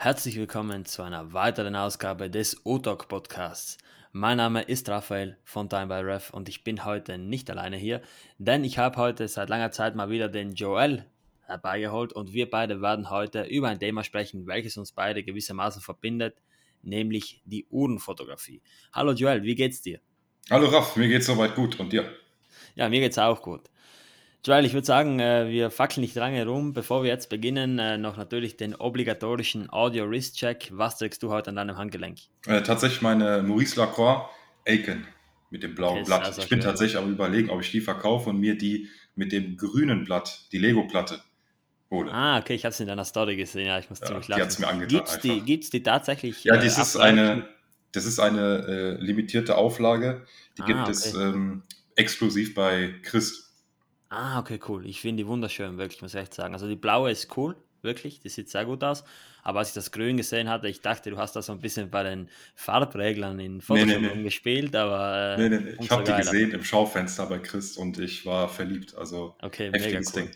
Herzlich willkommen zu einer weiteren Ausgabe des O-Talk Podcasts. Mein Name ist Raphael von Time by Ref und ich bin heute nicht alleine hier, denn ich habe heute seit langer Zeit mal wieder den Joel herbeigeholt und wir beide werden heute über ein Thema sprechen, welches uns beide gewissermaßen verbindet, nämlich die Uhrenfotografie. Hallo Joel, wie geht's dir? Hallo Raff, mir geht's soweit gut und dir? Ja, mir geht's auch gut. Joel, ich würde sagen, äh, wir fackeln nicht lange rum. Bevor wir jetzt beginnen, äh, noch natürlich den obligatorischen Audio-Wrist-Check. Was trägst du heute an deinem Handgelenk? Äh, tatsächlich meine Maurice Lacroix Aiken mit dem blauen Blatt. Also ich bin tatsächlich am überlegen, ob ich die verkaufe und mir die mit dem grünen Blatt, die Lego-Platte, hole. Ah, okay, ich habe es in deiner Story gesehen. Ja, ich muss ja, ziemlich lachen. Die hat es mir angetan. Gibt es die, gibt's die tatsächlich? Ja, das ist eine, das ist eine äh, limitierte Auflage. Die ah, gibt okay. es ähm, exklusiv bei Christ. Ah, okay, cool. Ich finde die wunderschön, wirklich, muss ich echt sagen. Also die blaue ist cool, wirklich, die sieht sehr gut aus. Aber als ich das Grün gesehen hatte, ich dachte, du hast da so ein bisschen bei den Farbreglern in Photoshop nee, nee, nee. gespielt, aber. Äh, nee, nee, nee. Ich habe die gesehen im Schaufenster bei Chris und ich war verliebt. Also okay, mega cool. Ding.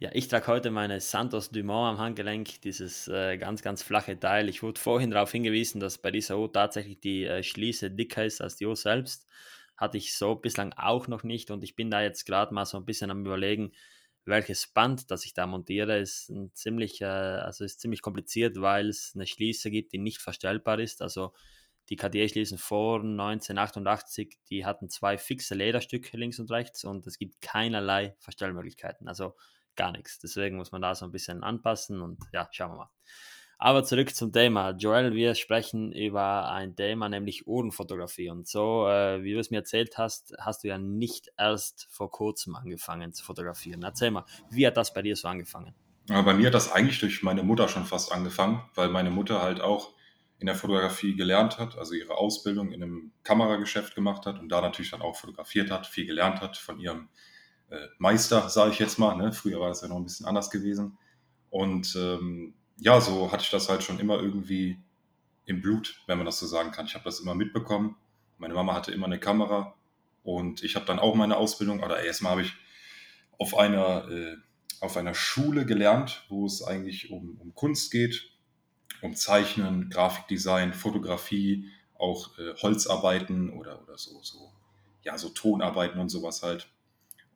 Ja, ich trage heute meine Santos Dumont am Handgelenk, dieses äh, ganz, ganz flache Teil. Ich wurde vorhin darauf hingewiesen, dass bei dieser O tatsächlich die äh, Schließe dicker ist als die O selbst hatte ich so bislang auch noch nicht und ich bin da jetzt gerade mal so ein bisschen am überlegen, welches Band, das ich da montiere, ist ein ziemlich, äh, also ist ziemlich kompliziert, weil es eine Schließe gibt, die nicht verstellbar ist. Also die KDE-Schließen vor 1988, die hatten zwei fixe Lederstücke links und rechts und es gibt keinerlei Verstellmöglichkeiten, also gar nichts. Deswegen muss man da so ein bisschen anpassen und ja, schauen wir mal. Aber zurück zum Thema. Joel, wir sprechen über ein Thema, nämlich Uhrenfotografie. Und so, äh, wie du es mir erzählt hast, hast du ja nicht erst vor kurzem angefangen zu fotografieren. Erzähl mal, wie hat das bei dir so angefangen? Ja, bei mir hat das eigentlich durch meine Mutter schon fast angefangen, weil meine Mutter halt auch in der Fotografie gelernt hat, also ihre Ausbildung in einem Kamerageschäft gemacht hat und da natürlich dann auch fotografiert hat, viel gelernt hat von ihrem äh, Meister, sage ich jetzt mal. Ne? Früher war das ja noch ein bisschen anders gewesen. Und ähm, ja, so hatte ich das halt schon immer irgendwie im Blut, wenn man das so sagen kann. Ich habe das immer mitbekommen. Meine Mama hatte immer eine Kamera und ich habe dann auch meine Ausbildung, oder erstmal habe ich auf einer, äh, auf einer Schule gelernt, wo es eigentlich um, um Kunst geht, um Zeichnen, Grafikdesign, Fotografie, auch äh, Holzarbeiten oder, oder so, so, ja, so Tonarbeiten und sowas halt.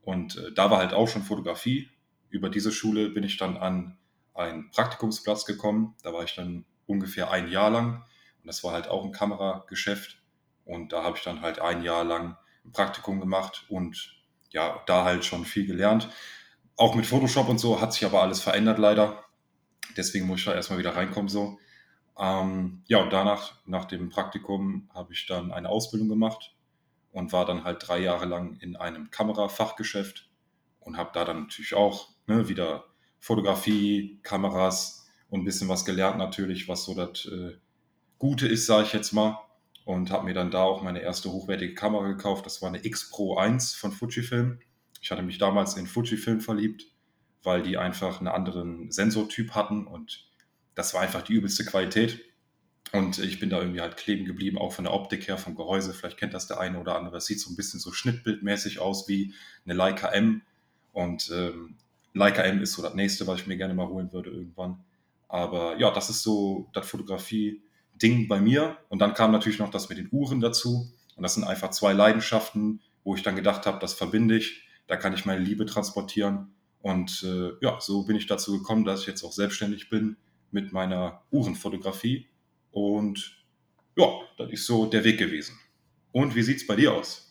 Und äh, da war halt auch schon Fotografie. Über diese Schule bin ich dann an einen Praktikumsplatz gekommen. Da war ich dann ungefähr ein Jahr lang. Und das war halt auch ein Kamerageschäft. Und da habe ich dann halt ein Jahr lang ein Praktikum gemacht und ja, da halt schon viel gelernt. Auch mit Photoshop und so hat sich aber alles verändert leider. Deswegen muss ich da erstmal wieder reinkommen so. Ähm, ja, und danach, nach dem Praktikum, habe ich dann eine Ausbildung gemacht und war dann halt drei Jahre lang in einem Kamerafachgeschäft und habe da dann natürlich auch ne, wieder Fotografie, Kameras und ein bisschen was gelernt natürlich, was so das äh, Gute ist, sage ich jetzt mal. Und habe mir dann da auch meine erste hochwertige Kamera gekauft. Das war eine X Pro 1 von Fujifilm. Ich hatte mich damals in Fujifilm verliebt, weil die einfach einen anderen Sensortyp hatten und das war einfach die übelste Qualität. Und ich bin da irgendwie halt kleben geblieben, auch von der Optik her, vom Gehäuse. Vielleicht kennt das der eine oder andere. Es sieht so ein bisschen so schnittbildmäßig aus wie eine Leica M. Und ähm, Leica M ist so das nächste, was ich mir gerne mal holen würde irgendwann. Aber ja, das ist so das Fotografie-Ding bei mir. Und dann kam natürlich noch das mit den Uhren dazu. Und das sind einfach zwei Leidenschaften, wo ich dann gedacht habe, das verbinde ich. Da kann ich meine Liebe transportieren. Und äh, ja, so bin ich dazu gekommen, dass ich jetzt auch selbstständig bin mit meiner Uhrenfotografie. Und ja, das ist so der Weg gewesen. Und wie sieht es bei dir aus?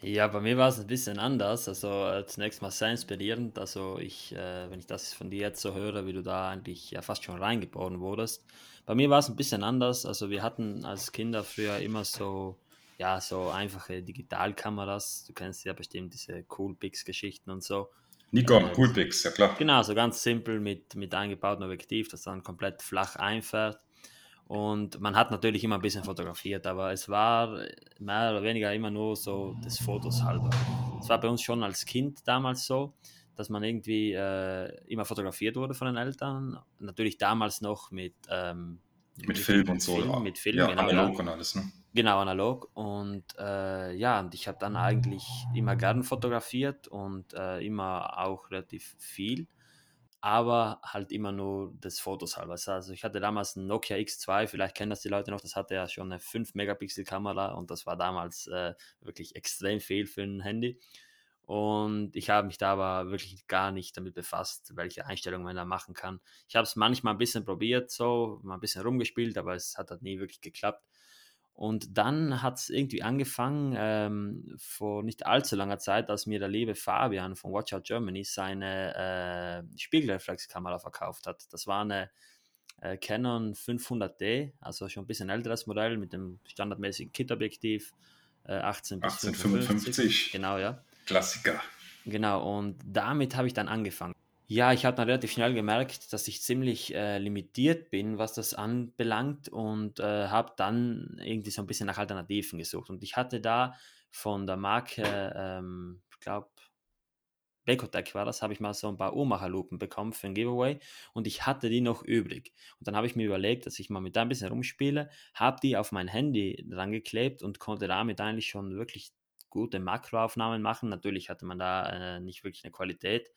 Ja, bei mir war es ein bisschen anders. Also äh, zunächst mal sehr inspirierend. Also ich, äh, wenn ich das von dir jetzt so höre, wie du da eigentlich ja fast schon reingeboren wurdest. Bei mir war es ein bisschen anders. Also wir hatten als Kinder früher immer so, ja, so einfache Digitalkameras. Du kennst ja bestimmt diese Coolpix-Geschichten und so. Nikon, äh, Coolpix, ja klar. Genau, so ganz simpel mit, mit eingebautem Objektiv, das dann komplett flach einfährt. Und man hat natürlich immer ein bisschen fotografiert, aber es war mehr oder weniger immer nur so des Fotos halber. Es war bei uns schon als Kind damals so, dass man irgendwie äh, immer fotografiert wurde von den Eltern. Natürlich damals noch mit, ähm, mit, mit Film und so. Film, mit Film, ja, genau, analog und alles, ne? Genau, analog. Und äh, ja, und ich habe dann eigentlich immer gern fotografiert und äh, immer auch relativ viel. Aber halt immer nur des Fotos halber. Also ich hatte damals ein Nokia X2, vielleicht kennen das die Leute noch, das hatte ja schon eine 5-Megapixel-Kamera und das war damals äh, wirklich extrem viel für ein Handy. Und ich habe mich da aber wirklich gar nicht damit befasst, welche Einstellungen man da machen kann. Ich habe es manchmal ein bisschen probiert, so, mal ein bisschen rumgespielt, aber es hat halt nie wirklich geklappt. Und dann hat es irgendwie angefangen, ähm, vor nicht allzu langer Zeit, als mir der liebe Fabian von Watch Out Germany seine äh, Spiegelreflexkamera verkauft hat. Das war eine äh, Canon 500D, also schon ein bisschen älteres Modell mit dem standardmäßigen Kit-Objektiv, äh, 18 bis 1855. Genau, ja. Klassiker. Genau, und damit habe ich dann angefangen. Ja, ich habe dann relativ schnell gemerkt, dass ich ziemlich äh, limitiert bin, was das anbelangt und äh, habe dann irgendwie so ein bisschen nach Alternativen gesucht. Und ich hatte da von der Marke, ähm, ich glaube, Becotec war das, habe ich mal so ein paar Uhrmacherlupen bekommen für ein Giveaway und ich hatte die noch übrig. Und dann habe ich mir überlegt, dass ich mal mit da ein bisschen rumspiele, habe die auf mein Handy dran geklebt und konnte damit eigentlich schon wirklich gute Makroaufnahmen machen. Natürlich hatte man da äh, nicht wirklich eine Qualität.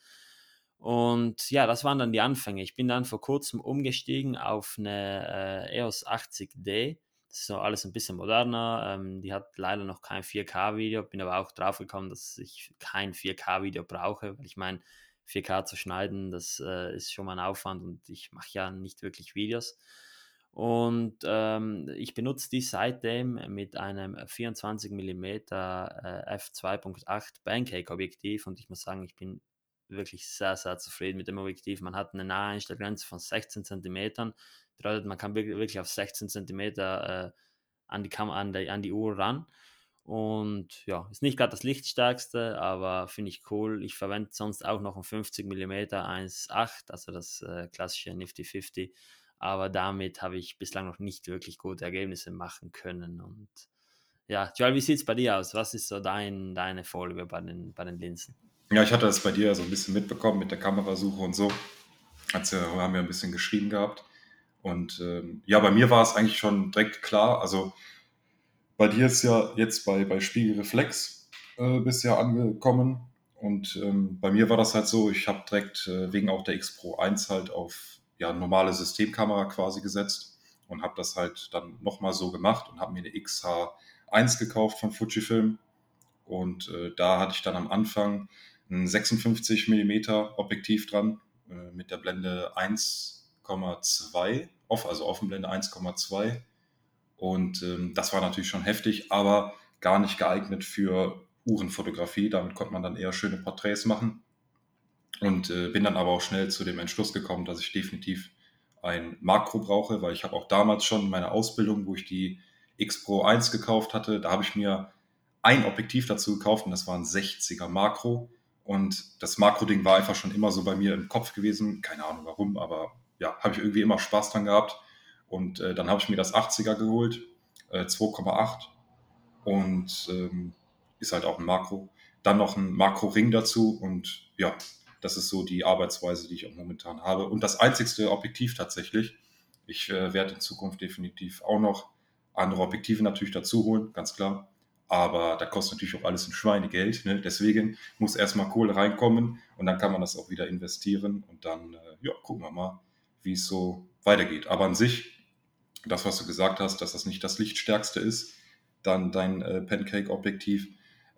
Und ja, das waren dann die Anfänge. Ich bin dann vor kurzem umgestiegen auf eine äh, EOS 80D. Das ist so alles ein bisschen moderner. Ähm, die hat leider noch kein 4K-Video. Bin aber auch drauf gekommen, dass ich kein 4K-Video brauche, weil ich meine, 4K zu schneiden, das äh, ist schon mal ein Aufwand und ich mache ja nicht wirklich Videos. Und ähm, ich benutze die seitdem mit einem 24 mm äh, f2.8 Pancake Objektiv und ich muss sagen, ich bin wirklich sehr, sehr zufrieden mit dem Objektiv. Man hat eine Naheinstellgrenze von 16 cm, bedeutet, man kann wirklich auf 16 cm äh, an, die an, die, an die Uhr ran. Und ja, ist nicht gerade das lichtstärkste, aber finde ich cool. Ich verwende sonst auch noch ein 50 mm 1.8, also das äh, klassische Nifty 50 aber damit habe ich bislang noch nicht wirklich gute Ergebnisse machen können. Und ja, Joel, wie sieht es bei dir aus? Was ist so dein, deine Folge bei den, bei den Linsen? Ja, ich hatte das bei dir so ein bisschen mitbekommen mit der Kamerasuche und so. Also haben wir ein bisschen geschrieben gehabt. Und ähm, ja, bei mir war es eigentlich schon direkt klar. Also bei dir ist ja jetzt bei, bei Spiegelreflex äh, bisher angekommen. Und ähm, bei mir war das halt so, ich habe direkt äh, wegen auch der X Pro 1 halt auf ja, normale Systemkamera quasi gesetzt und habe das halt dann nochmal so gemacht und habe mir eine XH1 gekauft von Fujifilm. Und äh, da hatte ich dann am Anfang ein 56 mm Objektiv dran äh, mit der Blende 1,2 off, also Offenblende 1,2. Und ähm, das war natürlich schon heftig, aber gar nicht geeignet für Uhrenfotografie. Damit konnte man dann eher schöne Porträts machen. Und äh, bin dann aber auch schnell zu dem Entschluss gekommen, dass ich definitiv ein Makro brauche, weil ich habe auch damals schon meine Ausbildung, wo ich die X Pro 1 gekauft hatte, da habe ich mir ein Objektiv dazu gekauft und das war ein 60er Makro. Und das Makro-Ding war einfach schon immer so bei mir im Kopf gewesen. Keine Ahnung warum, aber ja, habe ich irgendwie immer Spaß dran gehabt. Und äh, dann habe ich mir das 80er geholt, äh, 2,8 und ähm, ist halt auch ein Makro. Dann noch ein Makro-Ring dazu und ja, das ist so die Arbeitsweise, die ich auch momentan habe. Und das einzigste Objektiv tatsächlich. Ich äh, werde in Zukunft definitiv auch noch andere Objektive natürlich dazu holen, ganz klar. Aber da kostet natürlich auch alles ein Schweinegeld. Ne? Deswegen muss erstmal Kohle reinkommen und dann kann man das auch wieder investieren. Und dann, äh, ja, gucken wir mal, wie es so weitergeht. Aber an sich, das, was du gesagt hast, dass das nicht das Lichtstärkste ist, dann dein äh, Pancake-Objektiv.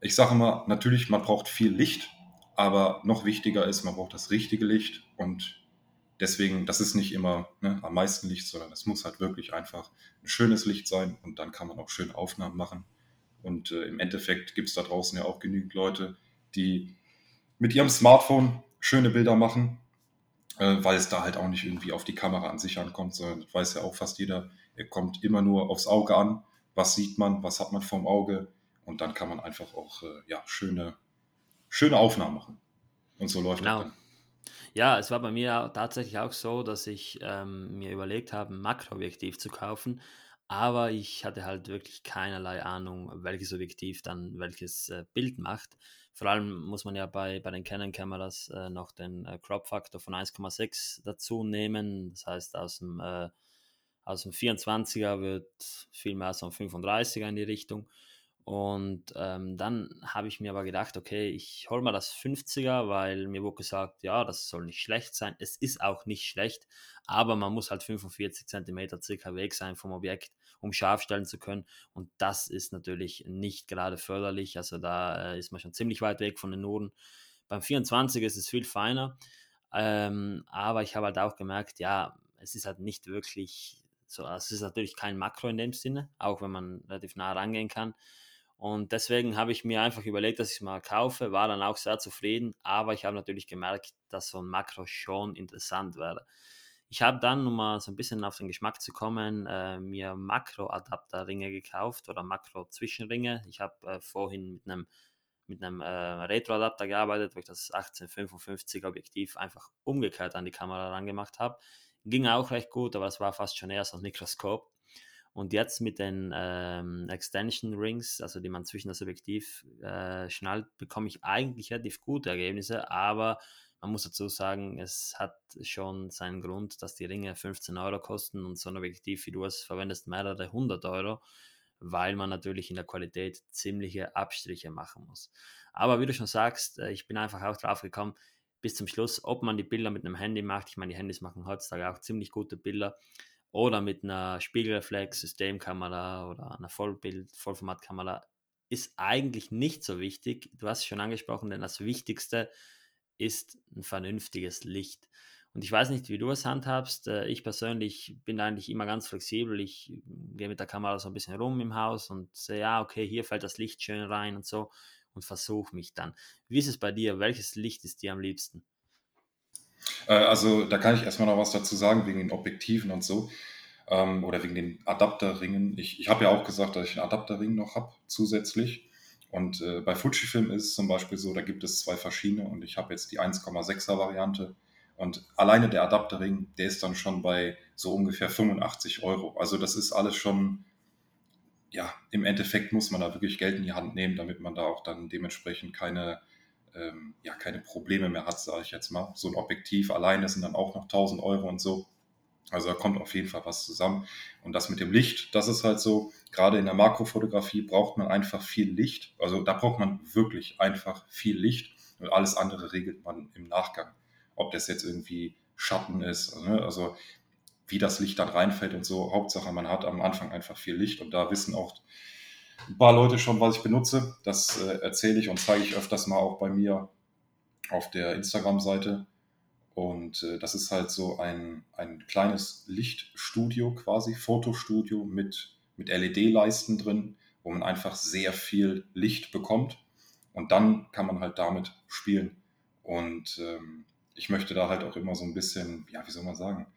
Ich sage mal, natürlich, man braucht viel Licht, aber noch wichtiger ist, man braucht das richtige Licht und deswegen, das ist nicht immer ne, am meisten Licht, sondern es muss halt wirklich einfach ein schönes Licht sein und dann kann man auch schöne Aufnahmen machen. Und äh, im Endeffekt gibt es da draußen ja auch genügend Leute, die mit ihrem Smartphone schöne Bilder machen, äh, weil es da halt auch nicht irgendwie auf die Kamera an sich ankommt, sondern weiß ja auch fast jeder, er kommt immer nur aufs Auge an. Was sieht man, was hat man vorm Auge? Und dann kann man einfach auch äh, ja, schöne schöne Aufnahmen machen. Und so läuft genau. das dann. Ja, es war bei mir tatsächlich auch so, dass ich ähm, mir überlegt habe, ein Makroobjektiv zu kaufen, aber ich hatte halt wirklich keinerlei Ahnung, welches Objektiv dann welches äh, Bild macht. Vor allem muss man ja bei, bei den Canon-Kameras äh, noch den äh, Crop-Faktor von 1,6 dazu nehmen. Das heißt, aus dem, äh, aus dem 24er wird viel mehr so ein 35er in die Richtung. Und ähm, dann habe ich mir aber gedacht, okay, ich hole mal das 50er, weil mir wurde gesagt, ja, das soll nicht schlecht sein. Es ist auch nicht schlecht, aber man muss halt 45 cm circa weg sein vom Objekt, um scharf stellen zu können. Und das ist natürlich nicht gerade förderlich. Also da äh, ist man schon ziemlich weit weg von den Noden. Beim 24 ist es viel feiner. Ähm, aber ich habe halt auch gemerkt, ja, es ist halt nicht wirklich so, es ist natürlich kein Makro in dem Sinne, auch wenn man relativ nah rangehen kann. Und deswegen habe ich mir einfach überlegt, dass ich es mal kaufe, war dann auch sehr zufrieden, aber ich habe natürlich gemerkt, dass so ein Makro schon interessant wäre. Ich habe dann, um mal so ein bisschen auf den Geschmack zu kommen, äh, mir Makro-Adapterringe gekauft oder Makro-Zwischenringe. Ich habe äh, vorhin mit einem mit einem äh, Retro-Adapter gearbeitet, wo ich das 1855 Objektiv einfach umgekehrt an die Kamera rangemacht habe. Ging auch recht gut, aber es war fast schon eher so ein Mikroskop. Und jetzt mit den ähm, Extension Rings, also die man zwischen das Objektiv äh, schnallt, bekomme ich eigentlich relativ gute Ergebnisse, aber man muss dazu sagen, es hat schon seinen Grund, dass die Ringe 15 Euro kosten und so ein Objektiv, wie du es verwendest, mehrere hundert Euro, weil man natürlich in der Qualität ziemliche Abstriche machen muss. Aber wie du schon sagst, äh, ich bin einfach auch drauf gekommen, bis zum Schluss, ob man die Bilder mit einem Handy macht. Ich meine, die Handys machen heutzutage auch ziemlich gute Bilder oder mit einer Spiegelreflex, Systemkamera oder einer Vollbild, Vollformatkamera ist eigentlich nicht so wichtig. Du hast es schon angesprochen, denn das Wichtigste ist ein vernünftiges Licht. Und ich weiß nicht, wie du es handhabst. Äh, ich persönlich bin eigentlich immer ganz flexibel. Ich gehe mit der Kamera so ein bisschen rum im Haus und sehe, ja, okay, hier fällt das Licht schön rein und so und versuche mich dann. Wie ist es bei dir? Welches Licht ist dir am liebsten? Äh, also da kann ich erstmal noch was dazu sagen, wegen den Objektiven und so. Ähm, oder wegen den Adapterringen. Ich, ich habe ja auch gesagt, dass ich einen Adapterring noch habe, zusätzlich. Und äh, bei Fujifilm ist es zum Beispiel so, da gibt es zwei verschiedene und ich habe jetzt die 1,6er Variante. Und alleine der Adapterring, der ist dann schon bei so ungefähr 85 Euro. Also das ist alles schon, ja, im Endeffekt muss man da wirklich Geld in die Hand nehmen, damit man da auch dann dementsprechend keine ähm, ja, keine Probleme mehr hat, sage ich jetzt mal. So ein Objektiv alleine sind dann auch noch 1000 Euro und so. Also da kommt auf jeden Fall was zusammen. Und das mit dem Licht, das ist halt so, gerade in der Makrofotografie braucht man einfach viel Licht. Also da braucht man wirklich einfach viel Licht und alles andere regelt man im Nachgang. Ob das jetzt irgendwie Schatten ist, ne? also wie das Licht dann reinfällt und so. Hauptsache, man hat am Anfang einfach viel Licht und da wissen auch ein paar Leute schon, was ich benutze. Das äh, erzähle ich und zeige ich öfters mal auch bei mir auf der Instagram-Seite. Und äh, das ist halt so ein, ein kleines Lichtstudio quasi, Fotostudio mit, mit LED-Leisten drin, wo man einfach sehr viel Licht bekommt. Und dann kann man halt damit spielen. Und ähm, ich möchte da halt auch immer so ein bisschen, ja, wie soll man sagen,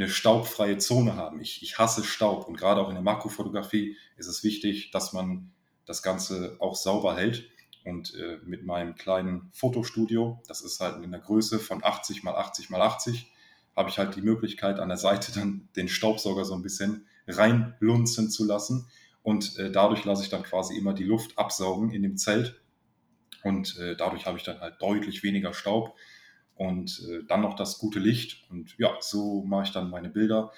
eine staubfreie Zone haben. Ich, ich hasse Staub und gerade auch in der Makrofotografie ist es wichtig, dass man das Ganze auch sauber hält. Und äh, mit meinem kleinen Fotostudio, das ist halt in der Größe von 80 mal 80 mal 80, habe ich halt die Möglichkeit, an der Seite dann den Staubsauger so ein bisschen reinlunzen zu lassen. Und äh, dadurch lasse ich dann quasi immer die Luft absaugen in dem Zelt. Und äh, dadurch habe ich dann halt deutlich weniger Staub und äh, dann noch das gute Licht. Und ja, so mache ich dann meine Bilder.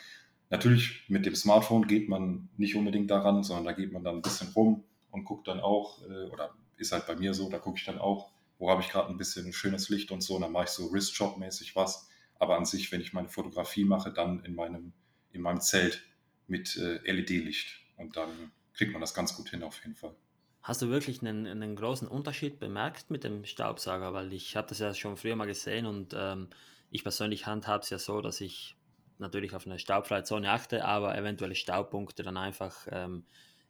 Natürlich mit dem Smartphone geht man nicht unbedingt daran, sondern da geht man dann ein bisschen rum und guckt dann auch, äh, oder ist halt bei mir so, da gucke ich dann auch, wo habe ich gerade ein bisschen schönes Licht und so, und dann mache ich so Wristshot-mäßig was. Aber an sich, wenn ich meine Fotografie mache, dann in meinem, in meinem Zelt mit äh, LED-Licht. Und dann kriegt man das ganz gut hin auf jeden Fall. Hast du wirklich einen, einen großen Unterschied bemerkt mit dem Staubsauger? Weil ich habe das ja schon früher mal gesehen und ähm, ich persönlich handhabe es ja so, dass ich natürlich auf eine staubfreie Zone achte, aber eventuelle Staubpunkte dann einfach ähm,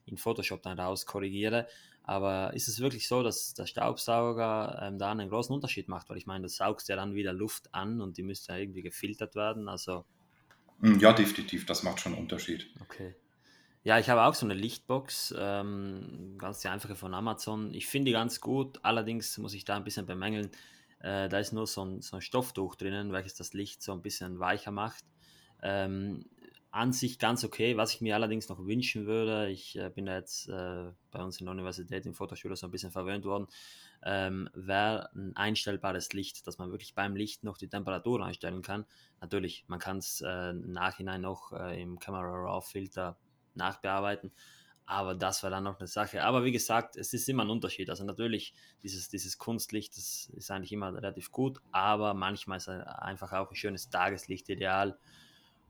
in Photoshop dann raus korrigiere. Aber ist es wirklich so, dass der Staubsauger ähm, da einen großen Unterschied macht? Weil ich meine, du saugst ja dann wieder Luft an und die müsste ja irgendwie gefiltert werden. Also hm, ja, definitiv, das macht schon einen Unterschied. Okay. Ja, ich habe auch so eine Lichtbox, ähm, ganz die einfache von Amazon. Ich finde die ganz gut, allerdings muss ich da ein bisschen bemängeln. Äh, da ist nur so ein, so ein Stofftuch drinnen, welches das Licht so ein bisschen weicher macht. Ähm, an sich ganz okay. Was ich mir allerdings noch wünschen würde, ich äh, bin da jetzt äh, bei uns in der Universität im Fotostudio so ein bisschen verwöhnt worden, ähm, wäre ein einstellbares Licht, dass man wirklich beim Licht noch die Temperatur einstellen kann. Natürlich, man kann es äh, Nachhinein noch äh, im Camera Raw Filter nachbearbeiten. Aber das war dann noch eine Sache. Aber wie gesagt, es ist immer ein Unterschied. Also natürlich, dieses, dieses Kunstlicht, das ist eigentlich immer relativ gut, aber manchmal ist einfach auch ein schönes Tageslicht ideal.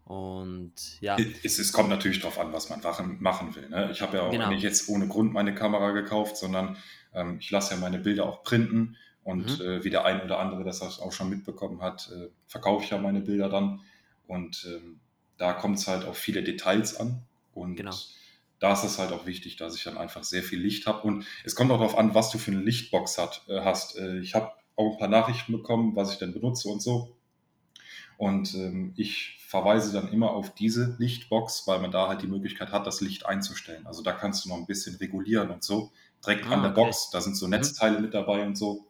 Und ja. Es, es kommt natürlich darauf an, was man machen, will. Ne? Ich habe ja auch genau. nicht jetzt ohne Grund meine Kamera gekauft, sondern ähm, ich lasse ja meine Bilder auch printen. Und mhm. äh, wie der ein oder andere das auch schon mitbekommen hat, äh, verkaufe ich ja meine Bilder dann. Und ähm, da kommt es halt auf viele Details an. Und genau. da ist es halt auch wichtig, dass ich dann einfach sehr viel Licht habe. Und es kommt auch darauf an, was du für eine Lichtbox hat, äh, hast. Äh, ich habe auch ein paar Nachrichten bekommen, was ich denn benutze und so. Und ähm, ich verweise dann immer auf diese Lichtbox, weil man da halt die Möglichkeit hat, das Licht einzustellen. Also da kannst du noch ein bisschen regulieren und so. Direkt ah, an der okay. Box, da sind so mhm. Netzteile mhm. mit dabei und so.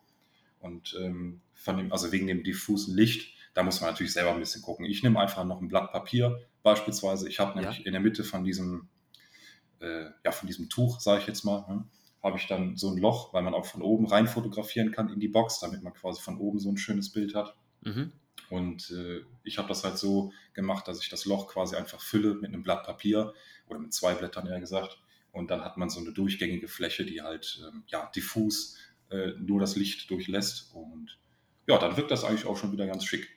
Und ähm, von dem, also wegen dem diffusen Licht, da muss man natürlich selber ein bisschen gucken. Ich nehme einfach noch ein Blatt Papier beispielsweise. Ich habe nämlich ja. in der Mitte von diesem, äh, ja, von diesem Tuch, sage ich jetzt mal, ne, habe ich dann so ein Loch, weil man auch von oben rein fotografieren kann in die Box, damit man quasi von oben so ein schönes Bild hat. Mhm. Und äh, ich habe das halt so gemacht, dass ich das Loch quasi einfach fülle mit einem Blatt Papier oder mit zwei Blättern eher gesagt. Und dann hat man so eine durchgängige Fläche, die halt ähm, ja, diffus äh, nur das Licht durchlässt. Und ja, dann wirkt das eigentlich auch schon wieder ganz schick.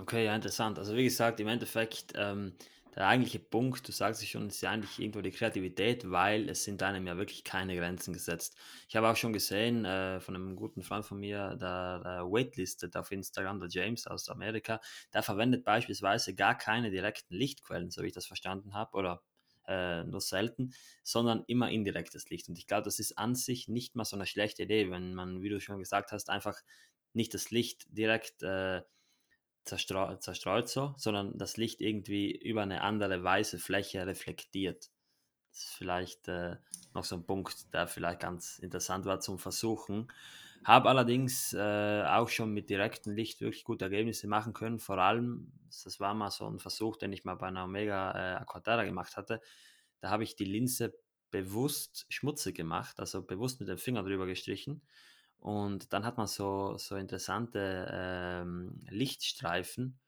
Okay, ja, interessant. Also wie gesagt, im Endeffekt, ähm, der eigentliche Punkt, du sagst es schon, ist ja eigentlich irgendwo die Kreativität, weil es sind einem ja wirklich keine Grenzen gesetzt. Ich habe auch schon gesehen äh, von einem guten Freund von mir, der, der waitlistet auf Instagram, der James aus Amerika, der verwendet beispielsweise gar keine direkten Lichtquellen, so wie ich das verstanden habe, oder äh, nur selten, sondern immer indirektes Licht. Und ich glaube, das ist an sich nicht mal so eine schlechte Idee, wenn man, wie du schon gesagt hast, einfach nicht das Licht direkt äh, zerstreut, zerstreut so, sondern das Licht irgendwie über eine andere weiße Fläche reflektiert. Das ist vielleicht äh, noch so ein Punkt, der vielleicht ganz interessant war zum Versuchen. Habe allerdings äh, auch schon mit direktem Licht wirklich gute Ergebnisse machen können. Vor allem, das war mal so ein Versuch, den ich mal bei einer Omega äh, Aquaterra gemacht hatte. Da habe ich die Linse bewusst schmutzig gemacht, also bewusst mit dem Finger drüber gestrichen und dann hat man so, so interessante ähm, Lichtstreifen.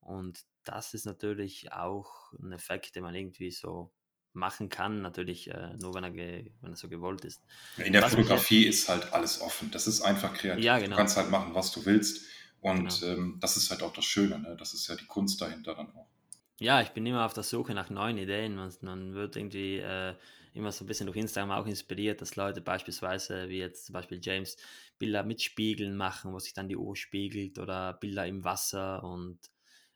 Und das ist natürlich auch ein Effekt, den man irgendwie so machen kann, natürlich äh, nur wenn er, wenn er so gewollt ist. In der was Fotografie ich, ist halt alles offen. Das ist einfach kreativ. Ja, genau. Du kannst halt machen, was du willst. Und genau. ähm, das ist halt auch das Schöne. Ne? Das ist ja die Kunst dahinter dann auch. Ja, ich bin immer auf der Suche nach neuen Ideen. Man, man wird irgendwie äh, immer so ein bisschen durch Instagram auch inspiriert, dass Leute beispielsweise, wie jetzt zum Beispiel James, Bilder mit Spiegeln machen, wo sich dann die Uhr spiegelt oder Bilder im Wasser und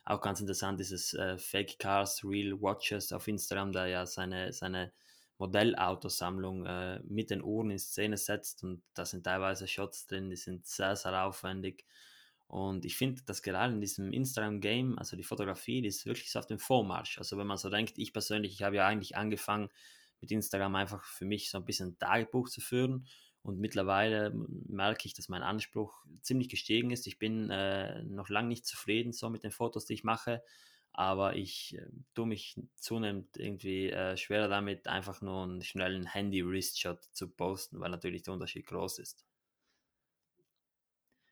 auch ganz interessant dieses äh, Fake Cars, Real Watches auf Instagram, der ja seine, seine Modellautosammlung äh, mit den Uhren in Szene setzt und da sind teilweise Shots drin, die sind sehr, sehr aufwendig. Und ich finde, dass gerade in diesem Instagram-Game, also die Fotografie, die ist wirklich so auf dem Vormarsch. Also wenn man so denkt, ich persönlich, ich habe ja eigentlich angefangen mit Instagram einfach für mich so ein bisschen Tagebuch zu führen. Und mittlerweile merke ich, dass mein Anspruch ziemlich gestiegen ist. Ich bin äh, noch lange nicht zufrieden so mit den Fotos, die ich mache, aber ich äh, tue mich zunehmend irgendwie äh, schwerer damit, einfach nur einen schnellen Handy-Wrist-Shot zu posten, weil natürlich der Unterschied groß ist.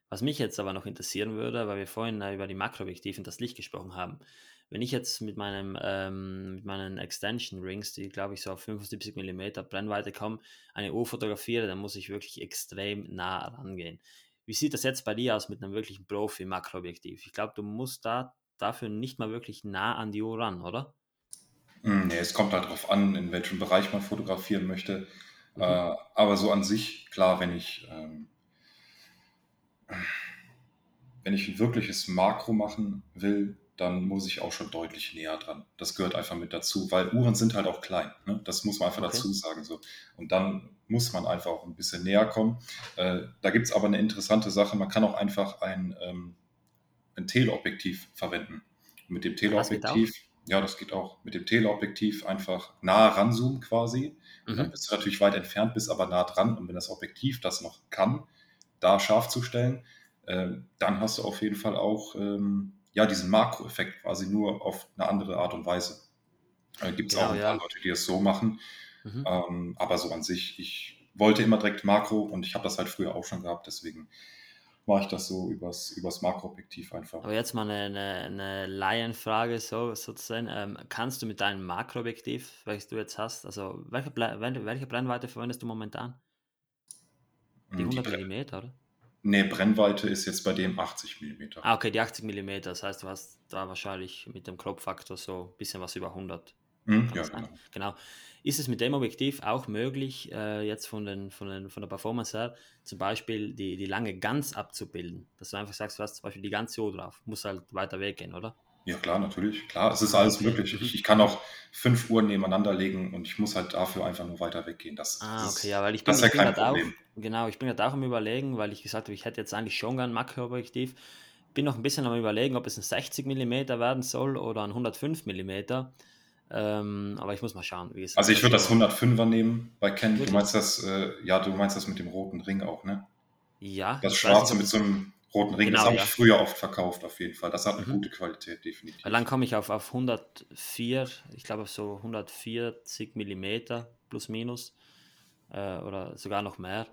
Was mich jetzt aber noch interessieren würde, weil wir vorhin über die Makroobjektive und das Licht gesprochen haben. Wenn ich jetzt mit, meinem, ähm, mit meinen Extension Rings, die glaube ich so auf 75 mm Brennweite kommen, eine Uhr fotografiere, dann muss ich wirklich extrem nah rangehen. Wie sieht das jetzt bei dir aus mit einem wirklichen Profi-Makroobjektiv? Ich glaube, du musst da dafür nicht mal wirklich nah an die Uhr ran, oder? Hm, nee, es kommt halt darauf an, in welchem Bereich man fotografieren möchte. Mhm. Äh, aber so an sich, klar, wenn ich ähm, wenn ich ein wirkliches Makro machen will, dann muss ich auch schon deutlich näher dran. Das gehört einfach mit dazu, weil Uhren sind halt auch klein. Ne? Das muss man einfach okay. dazu sagen. So. Und dann muss man einfach auch ein bisschen näher kommen. Äh, da gibt es aber eine interessante Sache. Man kann auch einfach ein, ähm, ein Teleobjektiv verwenden. Und mit dem Teleobjektiv, ja, das geht auch. Mit dem Teleobjektiv einfach nah ranzoomen quasi. Mhm. Dann bist du natürlich weit entfernt, bist aber nah dran. Und wenn das Objektiv das noch kann, da scharf zu stellen, äh, dann hast du auf jeden Fall auch ähm, ja, diesen Makroeffekt quasi nur auf eine andere Art und Weise. Äh, Gibt es ja, auch ein ja. paar Leute, die das so machen. Mhm. Ähm, aber so an sich, ich wollte immer direkt Makro und ich habe das halt früher auch schon gehabt, deswegen mache ich das so übers, übers Makroobjektiv einfach. Aber jetzt mal eine, eine, eine Laienfrage so, sozusagen. Ähm, kannst du mit deinem Makroobjektiv, welches du jetzt hast, also welche, welche Brennweite verwendest du momentan? Die 100 mm, oder? Nee, Brennweite ist jetzt bei dem 80 mm. Ah, okay, die 80 mm. Das heißt, du hast da wahrscheinlich mit dem Crop-Faktor so ein bisschen was über 100. Hm, ja, genau. genau. Ist es mit dem Objektiv auch möglich, äh, jetzt von, den, von, den, von der Performance her, zum Beispiel die, die lange ganz abzubilden? Dass du einfach sagst, du hast zum Beispiel die ganze Uhr drauf, muss halt weiter weggehen, oder? Ja, klar, natürlich. Klar, es ist alles möglich. Ich, ich kann auch fünf Uhren nebeneinander legen und ich muss halt dafür einfach nur weiter weggehen. Das, ah, das, okay, ja, weil ich bin, das ist ja kein Problem. Auch, genau, ich bin gerade auch am Überlegen, weil ich gesagt habe, ich hätte jetzt eigentlich schon gern ein Makroobjektiv. Bin noch ein bisschen am Überlegen, ob es ein 60 mm werden soll oder ein 105 mm. Ähm, aber ich muss mal schauen. Wie es also ich würde das 105er nehmen bei Ken. Du meinst das, äh, ja, du meinst das mit dem roten Ring auch, ne? Ja. Das schwarze mit so einem roten Ring, genau, das habe ja. ich früher oft verkauft, auf jeden Fall. Das hat eine mhm. gute Qualität, definitiv. Weil dann komme ich auf, auf 104, ich glaube auf so 140 Millimeter plus minus äh, oder sogar noch mehr.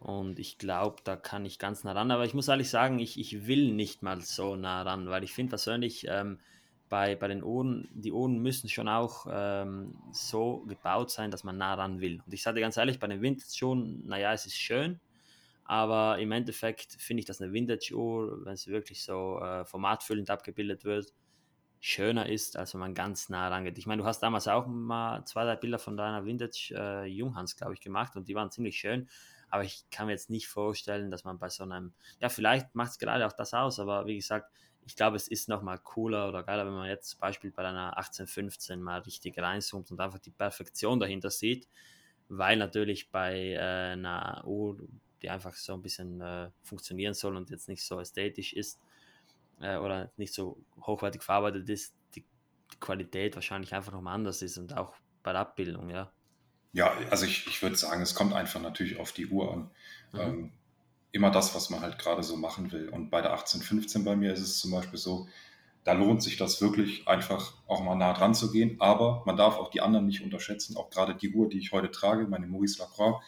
Und ich glaube, da kann ich ganz nah ran. Aber ich muss ehrlich sagen, ich, ich will nicht mal so nah ran, weil ich finde persönlich, ähm, bei, bei den Ohren, die Ohren müssen schon auch ähm, so gebaut sein, dass man nah ran will. Und ich sage ganz ehrlich, bei den Vintage schon, naja, es ist schön, aber im Endeffekt finde ich, dass eine Vintage-Uhr, wenn sie wirklich so äh, formatfüllend abgebildet wird, schöner ist, als wenn man ganz nah rangeht. Ich meine, du hast damals auch mal zwei, drei Bilder von deiner Vintage äh, glaube ich, gemacht und die waren ziemlich schön. Aber ich kann mir jetzt nicht vorstellen, dass man bei so einem, ja, vielleicht macht es gerade auch das aus, aber wie gesagt, ich glaube, es ist nochmal cooler oder geiler, wenn man jetzt zum Beispiel bei einer 1815 mal richtig reinzoomt und einfach die Perfektion dahinter sieht, weil natürlich bei äh, einer Uhr, die einfach so ein bisschen äh, funktionieren soll und jetzt nicht so ästhetisch ist äh, oder nicht so hochwertig verarbeitet ist, die, die Qualität wahrscheinlich einfach nochmal anders ist und auch bei der Abbildung, ja. Ja, also ich, ich würde sagen, es kommt einfach natürlich auf die Uhr an. Mhm. Ähm, immer das, was man halt gerade so machen will. Und bei der 1815 bei mir ist es zum Beispiel so, da lohnt sich das wirklich einfach auch mal nah dran zu gehen. Aber man darf auch die anderen nicht unterschätzen. Auch gerade die Uhr, die ich heute trage, meine Maurice Lacroix,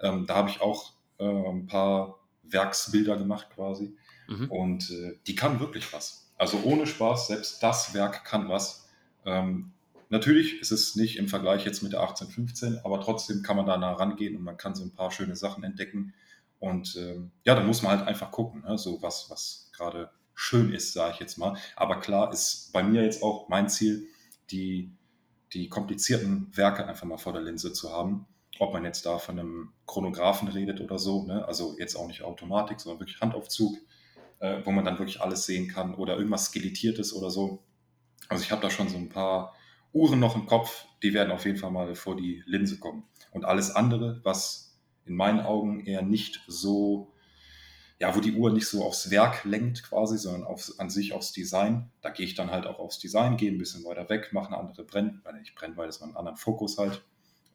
ähm, da habe ich auch äh, ein paar Werksbilder gemacht quasi. Mhm. Und äh, die kann wirklich was. Also ohne Spaß, selbst das Werk kann was. Ähm, natürlich ist es nicht im Vergleich jetzt mit der 1815, aber trotzdem kann man da nah rangehen und man kann so ein paar schöne Sachen entdecken. Und ähm, ja, da muss man halt einfach gucken, ne? so was, was gerade schön ist, sage ich jetzt mal. Aber klar ist bei mir jetzt auch mein Ziel, die, die komplizierten Werke einfach mal vor der Linse zu haben. Ob man jetzt da von einem Chronographen redet oder so, ne? also jetzt auch nicht Automatik, sondern wirklich Handaufzug, äh, wo man dann wirklich alles sehen kann oder irgendwas Skelettiertes oder so. Also ich habe da schon so ein paar Uhren noch im Kopf, die werden auf jeden Fall mal vor die Linse kommen. Und alles andere, was in meinen Augen eher nicht so, ja, wo die Uhr nicht so aufs Werk lenkt quasi, sondern aufs, an sich aufs Design. Da gehe ich dann halt auch aufs Design, gehe ein bisschen weiter weg, mache eine andere Brenn, weil ich Brennweite ist einen anderen Fokus halt.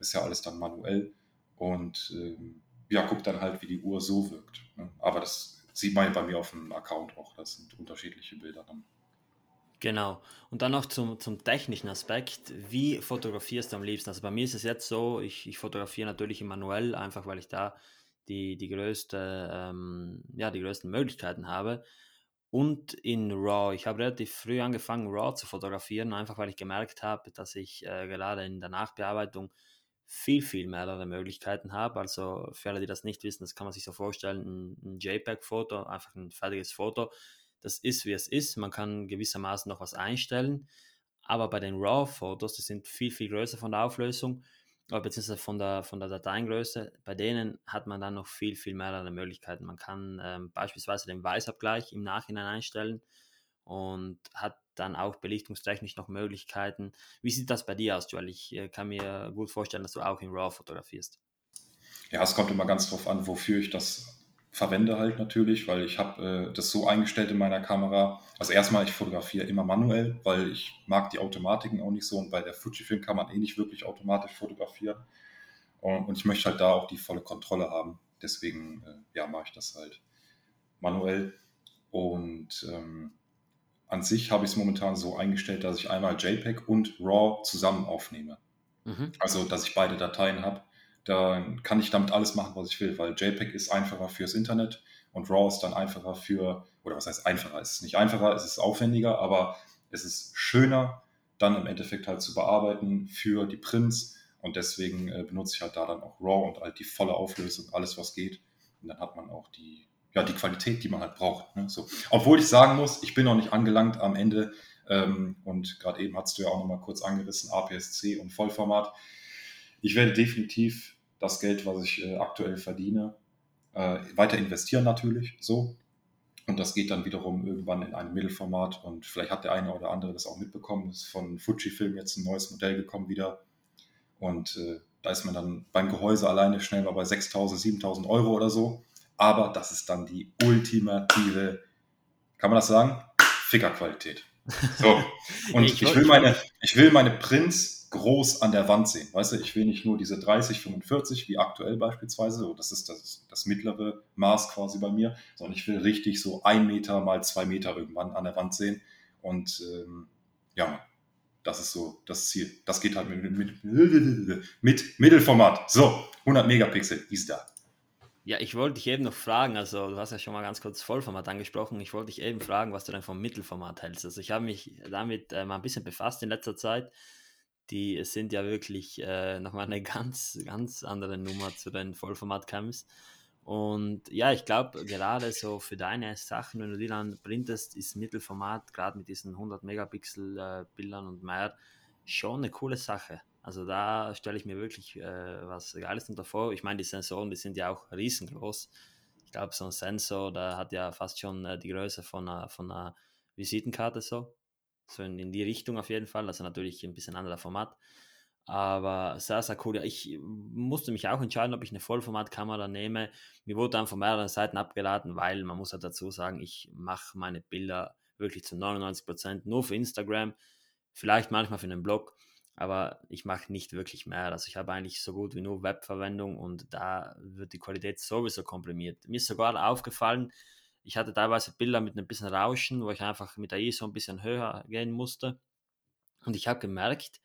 Ist ja alles dann manuell. Und ähm, ja, gucke dann halt, wie die Uhr so wirkt. Ne? Aber das sieht man ja bei mir auf dem Account auch. Das sind unterschiedliche Bilder dann. Genau. Und dann noch zum, zum technischen Aspekt. Wie fotografierst du am liebsten? Also bei mir ist es jetzt so, ich, ich fotografiere natürlich im Manuell, einfach weil ich da die, die, größte, ähm, ja, die größten Möglichkeiten habe. Und in RAW. Ich habe relativ früh angefangen, RAW zu fotografieren, einfach weil ich gemerkt habe, dass ich äh, gerade in der Nachbearbeitung viel, viel mehrere Möglichkeiten habe. Also für alle, die das nicht wissen, das kann man sich so vorstellen, ein, JPEG-Foto, einfach ein fertiges Foto das ist, wie es ist. Man kann gewissermaßen noch was einstellen. Aber bei den RAW-Fotos, die sind viel, viel größer von der Auflösung, beziehungsweise von der, von der Dateiengröße, bei denen hat man dann noch viel, viel mehrere Möglichkeiten. Man kann ähm, beispielsweise den Weißabgleich im Nachhinein einstellen und hat dann auch belichtungstechnisch noch Möglichkeiten. Wie sieht das bei dir aus, Joel? Ich äh, kann mir gut vorstellen, dass du auch in RAW fotografierst. Ja, es kommt immer ganz drauf an, wofür ich das verwende halt natürlich, weil ich habe äh, das so eingestellt in meiner Kamera. Also erstmal, ich fotografiere immer manuell, weil ich mag die Automatiken auch nicht so und bei der Fujifilm kann man eh nicht wirklich automatisch fotografieren. Und, und ich möchte halt da auch die volle Kontrolle haben. Deswegen äh, ja, mache ich das halt manuell. Und ähm, an sich habe ich es momentan so eingestellt, dass ich einmal JPEG und RAW zusammen aufnehme. Mhm. Also, dass ich beide Dateien habe da kann ich damit alles machen, was ich will, weil JPEG ist einfacher fürs Internet Und RAW ist dann einfacher für, oder was heißt einfacher? Es ist nicht einfacher, es ist aufwendiger, aber es ist schöner, dann im Endeffekt halt zu bearbeiten für die Prints. Und deswegen äh, benutze ich halt da dann auch RAW und halt die volle Auflösung, alles was geht. Und dann hat man auch die, ja, die Qualität, die man halt braucht. Ne? So. Obwohl ich sagen muss, ich bin noch nicht angelangt am Ende. Ähm, und gerade eben hast du ja auch noch mal kurz angerissen, APS-C und Vollformat. Ich werde definitiv das Geld, was ich äh, aktuell verdiene, äh, weiter investieren natürlich. So. Und das geht dann wiederum irgendwann in ein Mittelformat. Und vielleicht hat der eine oder andere das auch mitbekommen. Es ist von Fujifilm jetzt ein neues Modell gekommen wieder. Und äh, da ist man dann beim Gehäuse alleine schnell mal bei 6.000, 7.000 Euro oder so. Aber das ist dann die ultimative, kann man das sagen? Fickerqualität. So. Und ich, ich, will meine, ich will meine Prints groß an der Wand sehen. Weißt du, ich will nicht nur diese 30, 45, wie aktuell beispielsweise, das ist das, das mittlere Maß quasi bei mir, sondern ich will richtig so ein Meter mal zwei Meter irgendwann an der Wand sehen. Und ähm, ja, das ist so das Ziel. Das geht halt mit, mit, mit Mittelformat. So, 100 Megapixel ist da. Ja, ich wollte dich eben noch fragen, also du hast ja schon mal ganz kurz Vollformat angesprochen. Ich wollte dich eben fragen, was du denn vom Mittelformat hältst. Also ich habe mich damit äh, mal ein bisschen befasst in letzter Zeit die sind ja wirklich äh, nochmal eine ganz, ganz andere Nummer zu den Vollformat-Cams. Und ja, ich glaube, gerade so für deine Sachen, wenn du die dann printest, ist Mittelformat, gerade mit diesen 100 Megapixel äh, und mehr, schon eine coole Sache. Also da stelle ich mir wirklich äh, was Geiles unter vor. Ich meine, die Sensoren, die sind ja auch riesengroß. Ich glaube, so ein Sensor, der hat ja fast schon äh, die Größe von einer, von einer Visitenkarte so so in, in die Richtung auf jeden Fall. Also natürlich ein bisschen anderer Format. Aber sehr, sehr cool. Ich musste mich auch entscheiden, ob ich eine Vollformatkamera nehme. Mir wurde dann von mehreren Seiten abgeladen, weil man muss ja dazu sagen, ich mache meine Bilder wirklich zu 99 Prozent nur für Instagram, vielleicht manchmal für einen Blog, aber ich mache nicht wirklich mehr. Also ich habe eigentlich so gut wie nur Webverwendung und da wird die Qualität sowieso komprimiert. Mir ist sogar aufgefallen, ich hatte teilweise Bilder mit ein bisschen Rauschen, wo ich einfach mit der ISO ein bisschen höher gehen musste. Und ich habe gemerkt,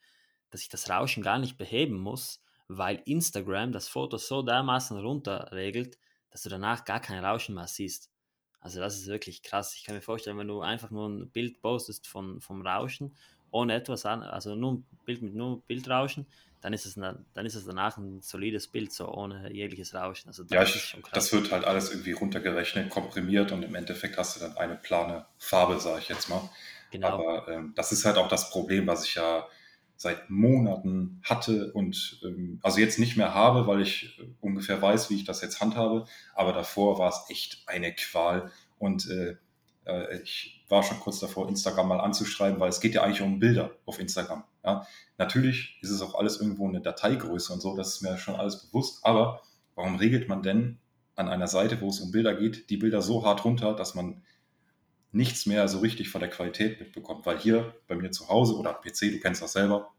dass ich das Rauschen gar nicht beheben muss, weil Instagram das Foto so dermaßen runterregelt, dass du danach gar kein Rauschen mehr siehst. Also das ist wirklich krass. Ich kann mir vorstellen, wenn du einfach nur ein Bild postest von, vom Rauschen, ohne etwas an, also nur ein Bild mit nur Bildrauschen, dann ist es, dann ist es danach ein solides Bild, so ohne jegliches Rauschen. Also ja, ich, das wird halt alles irgendwie runtergerechnet, komprimiert und im Endeffekt hast du dann eine plane Farbe, sage ich jetzt mal. Genau. Aber ähm, das ist halt auch das Problem, was ich ja seit Monaten hatte und ähm, also jetzt nicht mehr habe, weil ich äh, ungefähr weiß, wie ich das jetzt handhabe. Aber davor war es echt eine Qual und äh, äh, ich war schon kurz davor, Instagram mal anzuschreiben, weil es geht ja eigentlich um Bilder auf Instagram. Ja. Natürlich ist es auch alles irgendwo eine Dateigröße und so, das ist mir schon alles bewusst. Aber warum regelt man denn an einer Seite, wo es um Bilder geht, die Bilder so hart runter, dass man nichts mehr so richtig von der Qualität mitbekommt? Weil hier bei mir zu Hause oder am PC, du kennst das selber,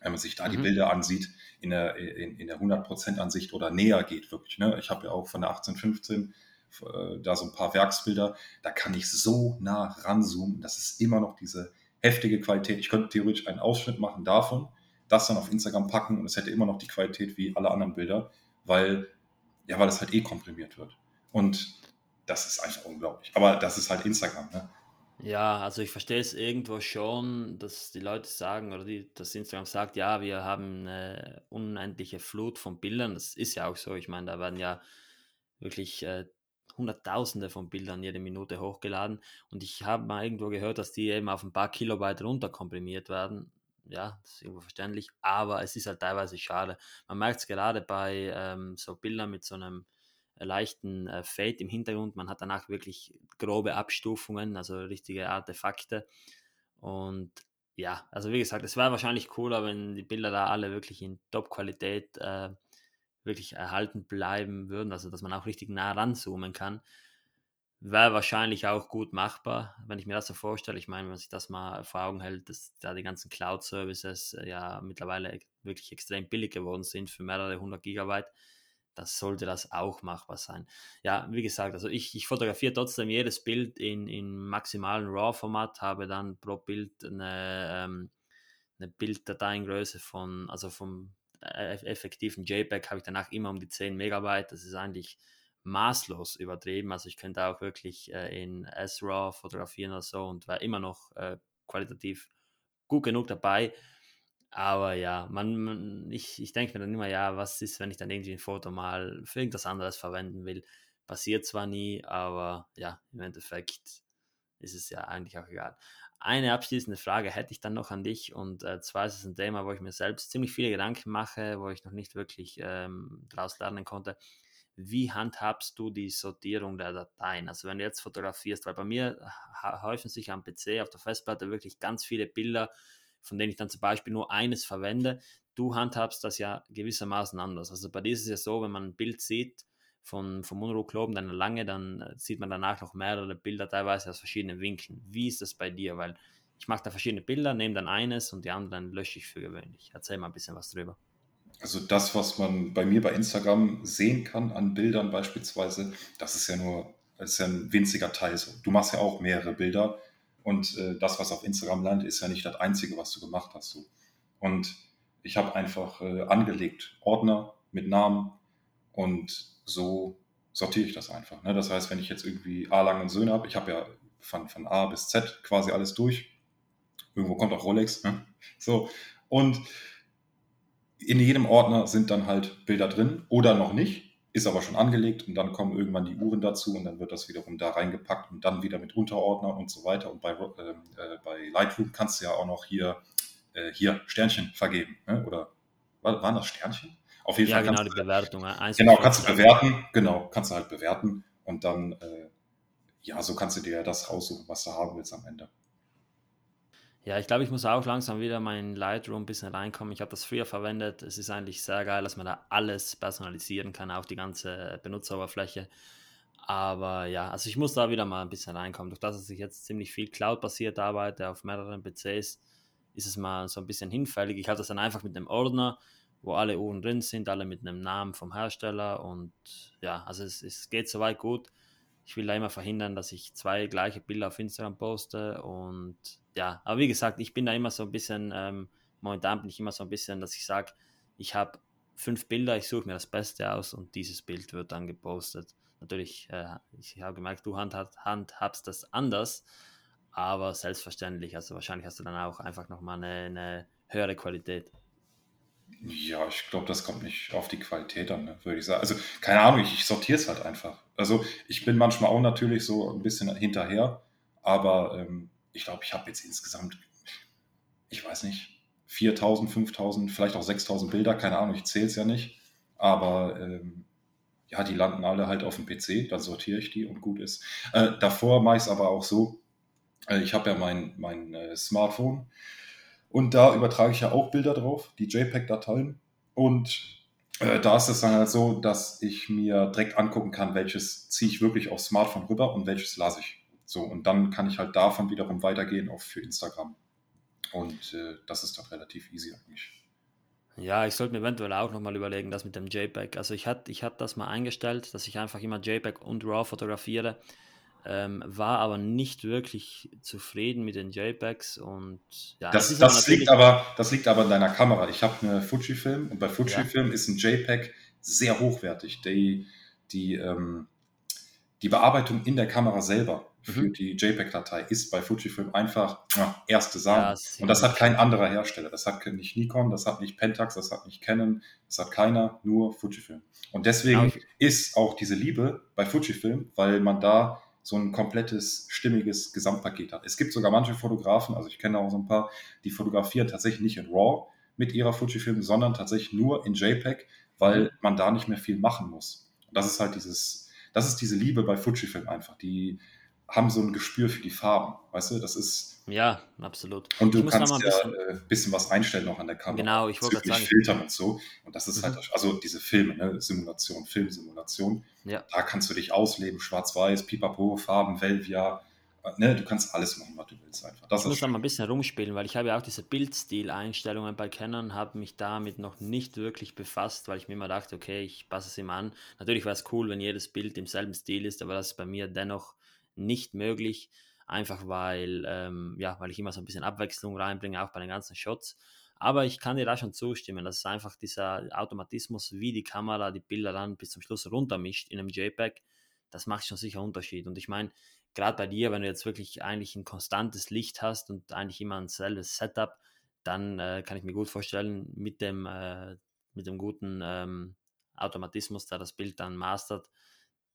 wenn man sich da mhm. die Bilder ansieht, in der, in, in der 100% Ansicht oder näher geht wirklich. Ne? Ich habe ja auch von der 1815 äh, da so ein paar Werksbilder, da kann ich so nah ranzoomen, das ist immer noch diese heftige Qualität. Ich könnte theoretisch einen Ausschnitt machen davon, das dann auf Instagram packen und es hätte immer noch die Qualität wie alle anderen Bilder, weil, ja, weil es halt eh komprimiert wird. Und das ist einfach unglaublich. Aber das ist halt Instagram, ne? Ja, also ich verstehe es irgendwo schon, dass die Leute sagen oder die, dass Instagram sagt, ja, wir haben eine unendliche Flut von Bildern. Das ist ja auch so. Ich meine, da werden ja wirklich äh, Hunderttausende von Bildern jede Minute hochgeladen und ich habe mal irgendwo gehört, dass die eben auf ein paar Kilobyte runterkomprimiert werden. Ja, das ist irgendwo verständlich, aber es ist halt teilweise schade. Man merkt es gerade bei ähm, so Bildern mit so einem äh, leichten äh, Fade im Hintergrund. Man hat danach wirklich grobe Abstufungen, also richtige Artefakte. Und ja, also wie gesagt, es wäre wahrscheinlich cooler, wenn die Bilder da alle wirklich in Top-Qualität äh, wirklich erhalten bleiben würden, also dass man auch richtig nah ranzoomen kann, wäre wahrscheinlich auch gut machbar, wenn ich mir das so vorstelle. Ich meine, wenn man sich das mal vor Augen hält, dass da die ganzen Cloud-Services äh, ja mittlerweile wirklich extrem billig geworden sind für mehrere hundert Gigabyte, das sollte das auch machbar sein. Ja, wie gesagt, also ich, ich fotografiere trotzdem jedes Bild in, in maximalen RAW-Format, habe dann pro Bild eine, ähm, eine Bilddateiengröße von, also vom effektiven JPEG habe ich danach immer um die 10 Megabyte. Das ist eigentlich maßlos übertrieben. Also ich könnte auch wirklich äh, in S-RAW fotografieren oder so und wäre immer noch äh, qualitativ gut genug dabei. Aber ja, man, man ich, ich denke mir dann immer, ja, was ist, wenn ich dann irgendwie ein Foto mal für irgendwas anderes verwenden will? Passiert zwar nie, aber ja, im Endeffekt ist es ja eigentlich auch egal. Eine abschließende Frage hätte ich dann noch an dich und äh, zwar ist es ein Thema, wo ich mir selbst ziemlich viele Gedanken mache, wo ich noch nicht wirklich ähm, daraus lernen konnte. Wie handhabst du die Sortierung der Dateien? Also wenn du jetzt fotografierst, weil bei mir häufen sich am PC auf der Festplatte wirklich ganz viele Bilder, von denen ich dann zum Beispiel nur eines verwende. Du handhabst das ja gewissermaßen anders. Also bei dir ist es ja so, wenn man ein Bild sieht, von, vom Unruhkloben, dann lange, dann äh, sieht man danach noch mehrere Bilder, teilweise aus verschiedenen Winkeln. Wie ist das bei dir? Weil ich mache da verschiedene Bilder, nehme dann eines und die anderen lösche ich für gewöhnlich. Erzähl mal ein bisschen was drüber. Also das, was man bei mir bei Instagram sehen kann an Bildern beispielsweise, das ist ja nur, ist ja ein winziger Teil. Du machst ja auch mehrere Bilder und äh, das, was auf Instagram landet, ist ja nicht das Einzige, was du gemacht hast. Und ich habe einfach äh, angelegt Ordner mit Namen und so sortiere ich das einfach. Ne? Das heißt, wenn ich jetzt irgendwie A lange Söhne habe, ich habe ja von, von A bis Z quasi alles durch. Irgendwo kommt auch Rolex. Ne? So. Und in jedem Ordner sind dann halt Bilder drin oder noch nicht, ist aber schon angelegt und dann kommen irgendwann die Uhren dazu und dann wird das wiederum da reingepackt und dann wieder mit Unterordner und so weiter. Und bei, äh, äh, bei Lightroom kannst du ja auch noch hier, äh, hier Sternchen vergeben. Ne? Oder waren das Sternchen? Auf jeden ja, Fall. genau, die Bewertung. Genau, kannst du bewerten. Genau, kannst du halt bewerten. Und dann, äh, ja, so kannst du dir das raussuchen, was du haben willst am Ende. Ja, ich glaube, ich muss auch langsam wieder mein Lightroom ein bisschen reinkommen. Ich habe das früher verwendet. Es ist eigentlich sehr geil, dass man da alles personalisieren kann, auch die ganze Benutzeroberfläche. Aber ja, also ich muss da wieder mal ein bisschen reinkommen. Durch das, dass ich jetzt ziemlich viel Cloud-basiert arbeite auf mehreren PCs, ist es mal so ein bisschen hinfällig. Ich habe das dann einfach mit einem Ordner wo alle Uhren drin sind, alle mit einem Namen vom Hersteller und ja, also es, es geht soweit gut. Ich will da immer verhindern, dass ich zwei gleiche Bilder auf Instagram poste und ja, aber wie gesagt, ich bin da immer so ein bisschen, ähm, momentan bin ich immer so ein bisschen, dass ich sage, ich habe fünf Bilder, ich suche mir das Beste aus und dieses Bild wird dann gepostet. Natürlich, äh, ich habe gemerkt, du handhabst, handhabst das anders, aber selbstverständlich, also wahrscheinlich hast du dann auch einfach nochmal eine, eine höhere Qualität. Ja, ich glaube, das kommt nicht auf die Qualität an, ne, würde ich sagen. Also, keine Ahnung, ich, ich sortiere es halt einfach. Also, ich bin manchmal auch natürlich so ein bisschen hinterher, aber ähm, ich glaube, ich habe jetzt insgesamt, ich weiß nicht, 4000, 5000, vielleicht auch 6000 Bilder, keine Ahnung, ich zähle es ja nicht. Aber ähm, ja, die landen alle halt auf dem PC, dann sortiere ich die und gut ist. Äh, davor mache ich es aber auch so, äh, ich habe ja mein, mein äh, Smartphone und da übertrage ich ja auch Bilder drauf, die JPEG-Dateien. Und äh, da ist es dann halt so, dass ich mir direkt angucken kann, welches ziehe ich wirklich aufs Smartphone rüber und welches lasse ich. So, und dann kann ich halt davon wiederum weitergehen auf für Instagram. Und äh, das ist doch relativ easy eigentlich. Ja, ich sollte mir eventuell auch nochmal überlegen, das mit dem JPEG. Also ich hatte ich hat das mal eingestellt, dass ich einfach immer JPEG und RAW fotografiere ähm, war aber nicht wirklich zufrieden mit den JPEGs und ja. Das, das, liegt, aber, das liegt aber in deiner Kamera. Ich habe eine Fujifilm und bei Fujifilm ja. ist ein JPEG sehr hochwertig. Die, die, ähm, die Bearbeitung in der Kamera selber für mhm. die JPEG-Datei ist bei Fujifilm einfach erste Sahne. Ja, und das hat kein anderer Hersteller. Das hat nicht Nikon, das hat nicht Pentax, das hat nicht Canon, das hat keiner, nur Fujifilm. Und deswegen okay. ist auch diese Liebe bei Fujifilm, weil man da so ein komplettes, stimmiges Gesamtpaket hat. Es gibt sogar manche Fotografen, also ich kenne auch so ein paar, die fotografieren tatsächlich nicht in RAW mit ihrer Fujifilm, sondern tatsächlich nur in JPEG, weil mhm. man da nicht mehr viel machen muss. Und das ist halt dieses, das ist diese Liebe bei Fujifilm einfach. Die haben so ein Gespür für die Farben, weißt du, das ist, ja, absolut. Und du kannst ja ein bisschen, äh, bisschen, was einstellen noch an der Kamera. Genau, ich wollte gerade sagen. Filtern und so. Und das ist halt, mhm. halt, also diese Filme, ne? Simulation, Filmsimulation. Ja. Da kannst du dich ausleben, schwarz-weiß, pipapo, Farben, Velvia. Äh, ne? Du kannst alles machen, was du willst einfach. Das ich muss da mal ein bisschen rumspielen, weil ich habe ja auch diese Bildstil-Einstellungen bei Canon, habe mich damit noch nicht wirklich befasst, weil ich mir immer dachte, okay, ich passe es ihm an. Natürlich wäre es cool, wenn jedes Bild im selben Stil ist, aber das ist bei mir dennoch nicht möglich einfach weil, ähm, ja, weil ich immer so ein bisschen Abwechslung reinbringe, auch bei den ganzen Shots. Aber ich kann dir da schon zustimmen, dass es einfach dieser Automatismus, wie die Kamera die Bilder dann bis zum Schluss runtermischt in einem JPEG, das macht schon sicher einen Unterschied. Und ich meine, gerade bei dir, wenn du jetzt wirklich eigentlich ein konstantes Licht hast und eigentlich immer ein selbes Setup, dann äh, kann ich mir gut vorstellen, mit dem, äh, mit dem guten ähm, Automatismus, der das Bild dann mastert,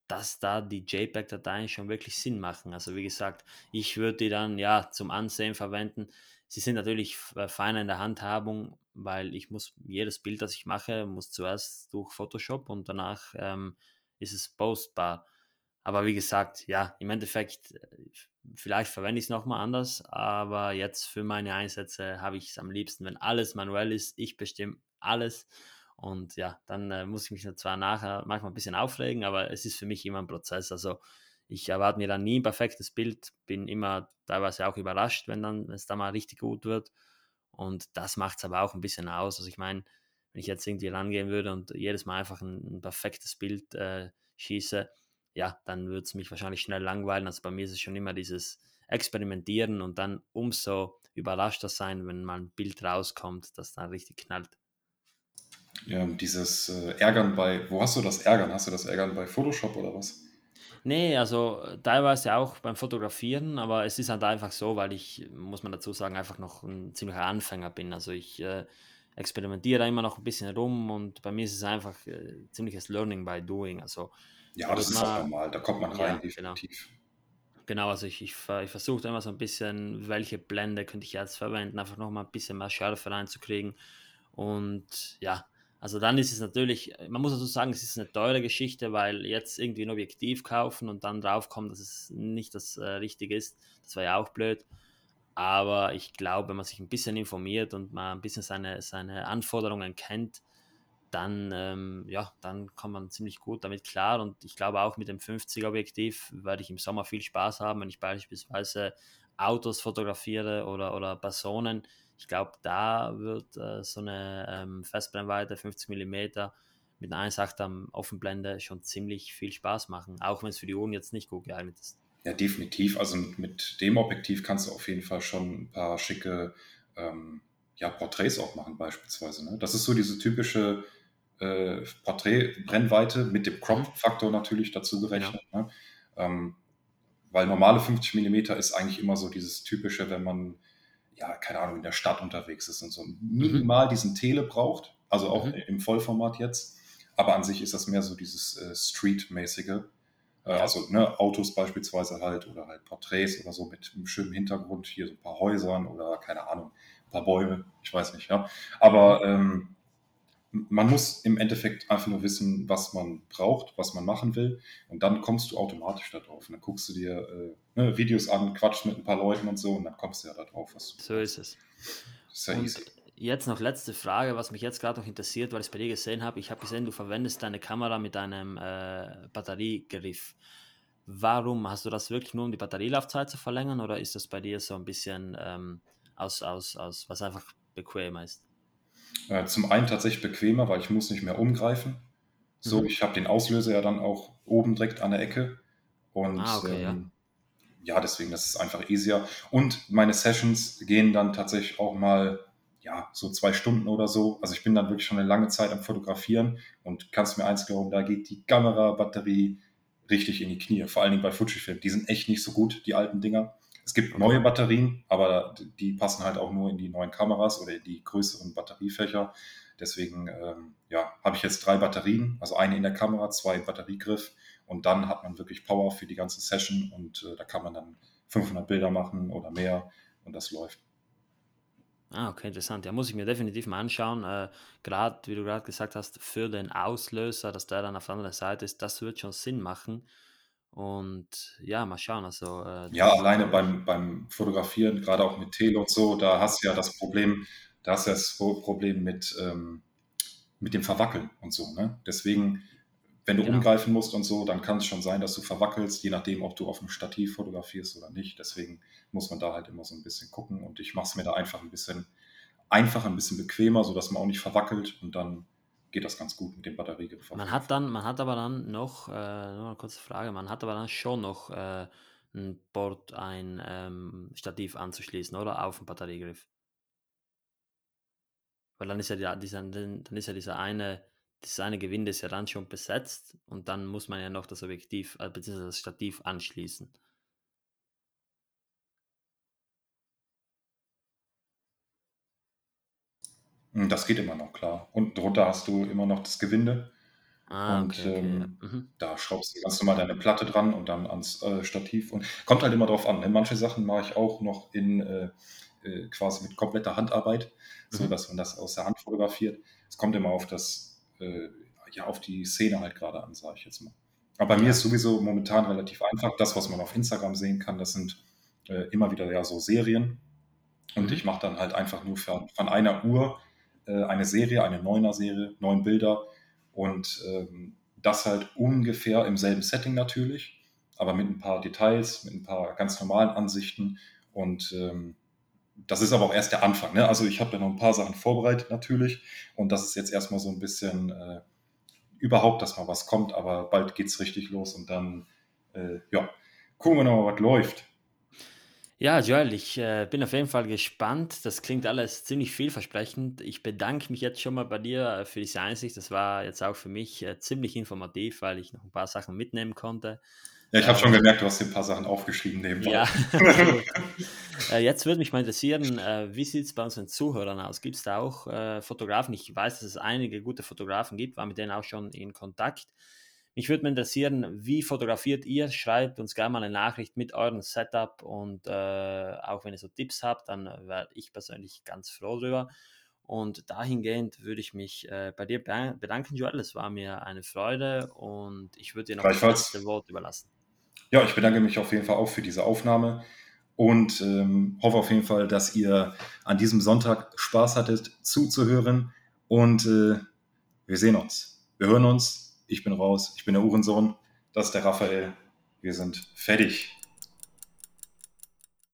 dass da die JPEG-Dateien schon wirklich Sinn machen. Also wie gesagt, ich würde die dann ja zum Ansehen verwenden. Sie sind natürlich äh, feiner in der Handhabung, weil ich muss jedes Bild, das ich mache, muss zuerst durch Photoshop und danach ähm, ist es postbar. Aber wie gesagt, ja, im Endeffekt, äh, vielleicht verwende ich es nochmal anders, aber jetzt für meine Einsätze habe ich es am liebsten, wenn alles manuell ist. Ich bestimme alles. Und ja, dann äh, muss ich mich zwar nachher manchmal ein bisschen aufregen, aber es ist für mich immer ein Prozess. Also ich erwarte mir dann nie ein perfektes Bild, bin immer teilweise auch überrascht, wenn dann es da mal richtig gut wird. Und das macht es aber auch ein bisschen aus. Also ich meine, wenn ich jetzt irgendwie rangehen würde und jedes Mal einfach ein, ein perfektes Bild äh, schieße, ja, dann würde es mich wahrscheinlich schnell langweilen. Also bei mir ist es schon immer dieses Experimentieren und dann umso überraschter sein, wenn mal ein Bild rauskommt, das dann richtig knallt. Ja, dieses äh, Ärgern bei, wo hast du das Ärgern? Hast du das Ärgern bei Photoshop oder was? Nee, also teilweise auch beim Fotografieren, aber es ist halt einfach so, weil ich, muss man dazu sagen, einfach noch ein ziemlicher Anfänger bin. Also ich äh, experimentiere immer noch ein bisschen rum und bei mir ist es einfach äh, ziemliches Learning by Doing. Also Ja, das ist auch normal, da kommt man rein, ja, genau. definitiv. Genau, also ich, ich, ich versuche immer so ein bisschen, welche Blende könnte ich jetzt verwenden, einfach nochmal ein bisschen mehr Schärfe reinzukriegen. Und ja, also dann ist es natürlich, man muss also sagen, es ist eine teure Geschichte, weil jetzt irgendwie ein Objektiv kaufen und dann draufkommen, dass es nicht das äh, Richtige ist, das wäre ja auch blöd. Aber ich glaube, wenn man sich ein bisschen informiert und mal ein bisschen seine, seine Anforderungen kennt, dann, ähm, ja, dann kommt man ziemlich gut damit klar. Und ich glaube auch mit dem 50er Objektiv werde ich im Sommer viel Spaß haben, wenn ich beispielsweise Autos fotografiere oder, oder Personen. Ich glaube, da wird äh, so eine ähm, Festbrennweite 50 mm mit einer 1,8er Offenblende schon ziemlich viel Spaß machen, auch wenn es für die Uhren jetzt nicht gut geeignet ist. Ja, definitiv. Also mit dem Objektiv kannst du auf jeden Fall schon ein paar schicke ähm, ja, Porträts auch machen, beispielsweise. Ne? Das ist so diese typische äh, Porträtbrennweite mit dem. Crop-Faktor natürlich dazu gerechnet. Ne? Ähm, weil normale 50 mm ist eigentlich immer so dieses typische, wenn man, ja, keine Ahnung, in der Stadt unterwegs ist und so Mhm. minimal diesen Tele braucht, also auch Mhm. im Vollformat jetzt. Aber an sich ist das mehr so dieses äh, Street-mäßige. Äh, Ja. also ne, Autos beispielsweise halt oder halt Porträts oder so mit einem schönen Hintergrund, hier so ein paar Häusern oder keine Ahnung, ein paar Bäume, ich weiß nicht, ja. Aber ähm, man muss im Endeffekt einfach nur wissen, was man braucht, was man machen will. Und dann kommst du automatisch da drauf. Und dann guckst du dir äh, ne, Videos an, quatschst mit ein paar Leuten und so und dann kommst du ja da drauf, was du So ist es. Ist ja Und easy. jetzt noch letzte Frage, was mich jetzt gerade noch interessiert, weil ich es bei dir gesehen habe. Ich habe gesehen, du verwendest deine Kamera mit einem äh, Batteriegriff. Warum hast du das wirklich nur, um die Batterielaufzeit zu verlängern, oder ist das bei dir so ein bisschen ähm, aus, aus, aus, was einfach bequemer ist? Äh, zum einen tatsächlich bequemer, weil ich muss nicht mehr umgreifen. So, Mhm. ich habe den Auslöser ja dann auch oben direkt an der Ecke. Und Ah, okay, ja. ähm, ja, deswegen, das ist einfach easier. Und meine Sessions gehen dann tatsächlich auch mal, ja, so zwei Stunden oder so. Also ich bin dann wirklich schon eine lange Zeit am Fotografieren und kannst mir eins glauben, da geht die Kamerabatterie richtig in die Knie. Vor allen Dingen bei Fujifilm. Die sind echt nicht so gut, die alten Dinger. Es gibt neue Batterien, aber die passen halt auch nur in die neuen Kameras oder in die größeren Batteriefächer. Deswegen ähm, ja, habe ich jetzt drei Batterien, also eine in der Kamera, zwei im Batteriegriff und dann hat man wirklich Power für die ganze Session und äh, da kann man dann 500 Bilder machen oder mehr und das läuft. Ah, okay, interessant. Ja, muss ich mir definitiv mal anschauen. Äh, gerade, wie du gerade gesagt hast, für den Auslöser, dass der dann auf der anderen Seite ist, das wird schon Sinn machen. Und ja, mal schauen. Also, äh, Ja, alleine beim, beim Fotografieren, gerade auch mit Tele und so, da hast du ja das Problem, da hast du das Pro- Problem mit, ähm, mit dem Verwackeln und so. Ne? Deswegen, wenn du genau. umgreifen musst und so, dann kann es schon sein, dass du verwackelst, je nachdem, ob du auf dem Stativ fotografierst oder nicht. Deswegen muss man da halt immer so ein bisschen gucken und ich mache es mir da einfach ein bisschen einfacher, ein bisschen bequemer, sodass man auch nicht verwackelt und dann geht das ganz gut mit dem Batteriegriff Man hat dann, man hat aber dann noch, äh, nur eine kurze Frage, man hat aber dann schon noch äh, ein Board, ein ähm, Stativ anzuschließen, oder? Auf den Batteriegriff. Weil dann ist ja, dieser, dann ist ja dieser eine, das eine Gewinde ist ja dann schon besetzt und dann muss man ja noch das Objektiv äh, bzw. das Stativ anschließen. Das geht immer noch, klar. Und drunter hast du immer noch das Gewinde. Ah, Und okay, ähm, Mhm. da schraubst du ganz normal deine Platte dran und dann ans äh, Stativ. Und kommt halt immer drauf an. Ne? Manche Sachen mache ich auch noch in äh, äh, quasi mit kompletter Handarbeit, so Mhm. dass man das aus der Hand fotografiert. Es kommt immer auf das, äh, ja, auf die Szene halt gerade an, sage ich jetzt mal. Aber bei mir ist sowieso momentan relativ einfach. Das, was man auf Instagram sehen kann, das sind äh, immer wieder ja so Serien. Und ich Mhm. mache dann halt einfach nur von einer Uhr äh, eine Serie, eine Neuner-Serie, neun Bilder und ähm, das halt ungefähr im selben Setting natürlich, aber mit ein paar Details, mit ein paar ganz normalen Ansichten und ähm, das ist aber auch erst der Anfang. Ne? Also ich habe da noch ein paar Sachen vorbereitet natürlich und das ist jetzt erstmal so ein bisschen äh, überhaupt, dass mal was kommt, aber bald geht es richtig los und dann, äh, ja, gucken wir noch mal, was läuft. Ja, Joel, ich äh, bin auf jeden Fall gespannt. Das klingt alles ziemlich vielversprechend. Ich bedanke mich jetzt schon mal bei dir äh, für diese Einsicht. Das war jetzt auch für mich äh, ziemlich informativ, weil ich noch ein paar Sachen mitnehmen konnte. Ja, ich habe schon Äh, gemerkt, du hast dir ein paar Sachen aufgeschrieben nebenbei. ja. Äh, jetzt würde mich mal interessieren, wie sieht es bei unseren Zuhörern aus? Gibt es da auch Fotografen? Ich weiß, dass es einige gute Fotografen gibt, war mit denen auch schon in Kontakt. Mich würde interessieren, wie fotografiert ihr? Schreibt uns gerne mal eine Nachricht mit eurem Setup und äh, auch wenn ihr so Tipps habt, dann wäre ich persönlich ganz froh drüber. Und dahingehend würde ich mich äh, bei dir be- bedanken, Joel. Es war mir eine Freude und ich würde dir noch das letzte Wort überlassen. Ja, ich bedanke mich auf jeden Fall auch für diese Aufnahme und ähm, hoffe auf jeden Fall, dass ihr an diesem Sonntag Spaß hattet zuzuhören und äh, wir sehen uns. Wir hören uns. Ich bin raus. Ich bin der Uhrensohn. Das ist der Raphael. Wir sind fertig.